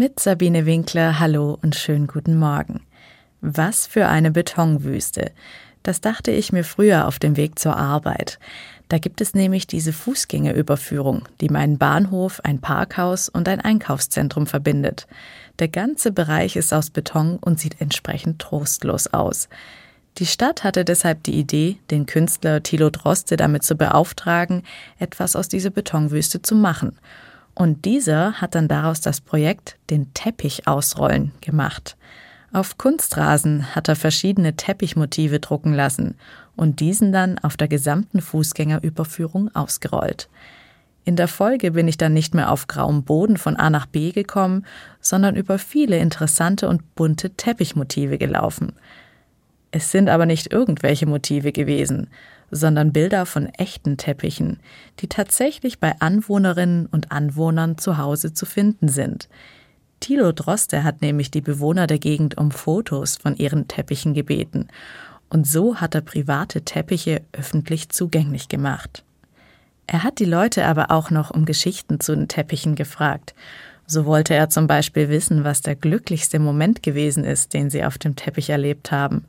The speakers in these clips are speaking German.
Mit Sabine Winkler, hallo und schönen guten Morgen. Was für eine Betonwüste. Das dachte ich mir früher auf dem Weg zur Arbeit. Da gibt es nämlich diese Fußgängerüberführung, die meinen Bahnhof, ein Parkhaus und ein Einkaufszentrum verbindet. Der ganze Bereich ist aus Beton und sieht entsprechend trostlos aus. Die Stadt hatte deshalb die Idee, den Künstler Thilo Droste damit zu beauftragen, etwas aus dieser Betonwüste zu machen – und dieser hat dann daraus das Projekt Den Teppich ausrollen gemacht. Auf Kunstrasen hat er verschiedene Teppichmotive drucken lassen und diesen dann auf der gesamten Fußgängerüberführung ausgerollt. In der Folge bin ich dann nicht mehr auf grauem Boden von A nach B gekommen, sondern über viele interessante und bunte Teppichmotive gelaufen. Es sind aber nicht irgendwelche Motive gewesen, sondern Bilder von echten Teppichen, die tatsächlich bei Anwohnerinnen und Anwohnern zu Hause zu finden sind. Thilo Droste hat nämlich die Bewohner der Gegend um Fotos von ihren Teppichen gebeten, und so hat er private Teppiche öffentlich zugänglich gemacht. Er hat die Leute aber auch noch um Geschichten zu den Teppichen gefragt. So wollte er zum Beispiel wissen, was der glücklichste Moment gewesen ist, den sie auf dem Teppich erlebt haben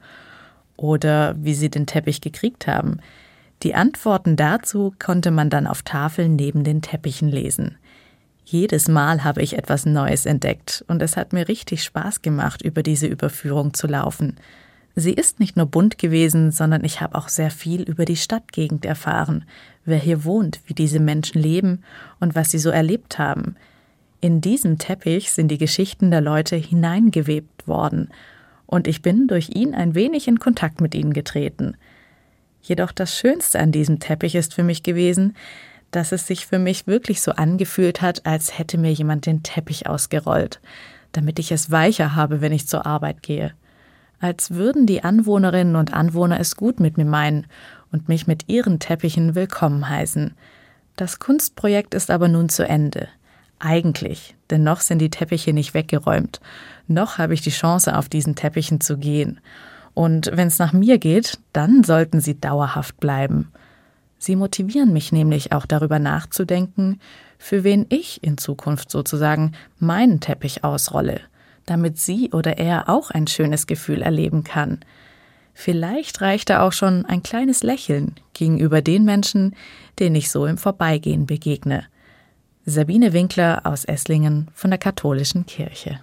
oder wie sie den Teppich gekriegt haben. Die Antworten dazu konnte man dann auf Tafeln neben den Teppichen lesen. Jedes Mal habe ich etwas Neues entdeckt und es hat mir richtig Spaß gemacht, über diese Überführung zu laufen. Sie ist nicht nur bunt gewesen, sondern ich habe auch sehr viel über die Stadtgegend erfahren, wer hier wohnt, wie diese Menschen leben und was sie so erlebt haben. In diesem Teppich sind die Geschichten der Leute hineingewebt worden und ich bin durch ihn ein wenig in Kontakt mit ihnen getreten. Jedoch das Schönste an diesem Teppich ist für mich gewesen, dass es sich für mich wirklich so angefühlt hat, als hätte mir jemand den Teppich ausgerollt, damit ich es weicher habe, wenn ich zur Arbeit gehe. Als würden die Anwohnerinnen und Anwohner es gut mit mir meinen und mich mit ihren Teppichen willkommen heißen. Das Kunstprojekt ist aber nun zu Ende. Eigentlich, denn noch sind die Teppiche nicht weggeräumt. Noch habe ich die Chance, auf diesen Teppichen zu gehen. Und wenn es nach mir geht, dann sollten sie dauerhaft bleiben. Sie motivieren mich nämlich auch darüber nachzudenken, für wen ich in Zukunft sozusagen meinen Teppich ausrolle, damit sie oder er auch ein schönes Gefühl erleben kann. Vielleicht reicht da auch schon ein kleines Lächeln gegenüber den Menschen, denen ich so im Vorbeigehen begegne. Sabine Winkler aus Esslingen von der Katholischen Kirche.